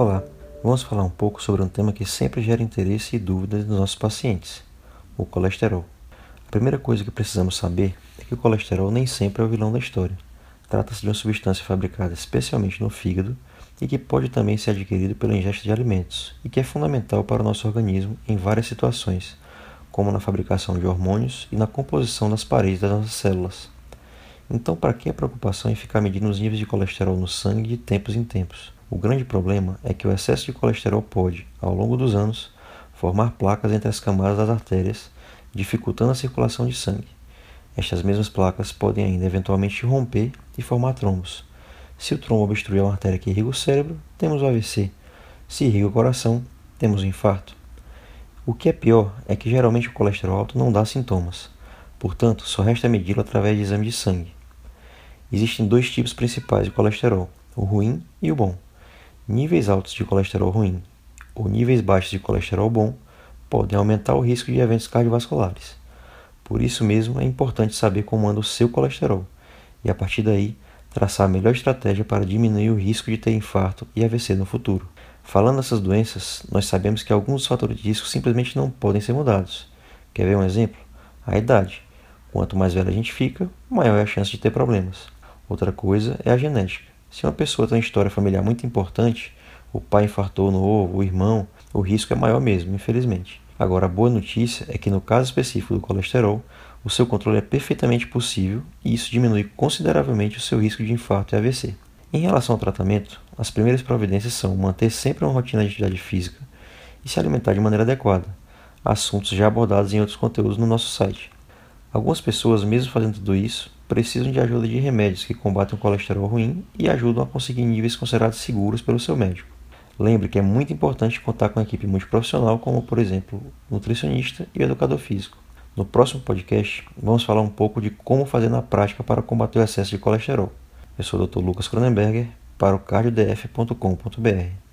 Olá, vamos falar um pouco sobre um tema que sempre gera interesse e dúvidas nos nossos pacientes: o colesterol. A primeira coisa que precisamos saber é que o colesterol nem sempre é o vilão da história. Trata-se de uma substância fabricada especialmente no fígado e que pode também ser adquirido pela ingesta de alimentos e que é fundamental para o nosso organismo em várias situações, como na fabricação de hormônios e na composição das paredes das nossas células. Então, para que a preocupação em ficar medindo os níveis de colesterol no sangue de tempos em tempos? O grande problema é que o excesso de colesterol pode, ao longo dos anos, formar placas entre as camadas das artérias, dificultando a circulação de sangue. Estas mesmas placas podem ainda eventualmente romper e formar trombos. Se o trombo obstruir uma artéria que irriga o cérebro, temos o AVC. Se irriga o coração, temos o infarto. O que é pior é que geralmente o colesterol alto não dá sintomas. Portanto, só resta medi-lo através de exame de sangue. Existem dois tipos principais de colesterol, o ruim e o bom. Níveis altos de colesterol ruim ou níveis baixos de colesterol bom podem aumentar o risco de eventos cardiovasculares. Por isso mesmo é importante saber como anda o seu colesterol e a partir daí traçar a melhor estratégia para diminuir o risco de ter infarto e AVC no futuro. Falando dessas doenças, nós sabemos que alguns fatores de risco simplesmente não podem ser mudados. Quer ver um exemplo? A idade. Quanto mais velha a gente fica, maior é a chance de ter problemas. Outra coisa é a genética. Se uma pessoa tem uma história familiar muito importante, o pai infartou no ovo, o irmão, o risco é maior mesmo, infelizmente. Agora, a boa notícia é que no caso específico do colesterol, o seu controle é perfeitamente possível e isso diminui consideravelmente o seu risco de infarto e AVC. Em relação ao tratamento, as primeiras providências são manter sempre uma rotina de atividade física e se alimentar de maneira adequada, assuntos já abordados em outros conteúdos no nosso site. Algumas pessoas, mesmo fazendo tudo isso, precisam de ajuda de remédios que combatem o colesterol ruim e ajudam a conseguir níveis considerados seguros pelo seu médico. Lembre que é muito importante contar com uma equipe multiprofissional, como por exemplo, nutricionista e educador físico. No próximo podcast, vamos falar um pouco de como fazer na prática para combater o excesso de colesterol. Eu sou o Dr. Lucas Cronenberger para o cardiodf.com.br.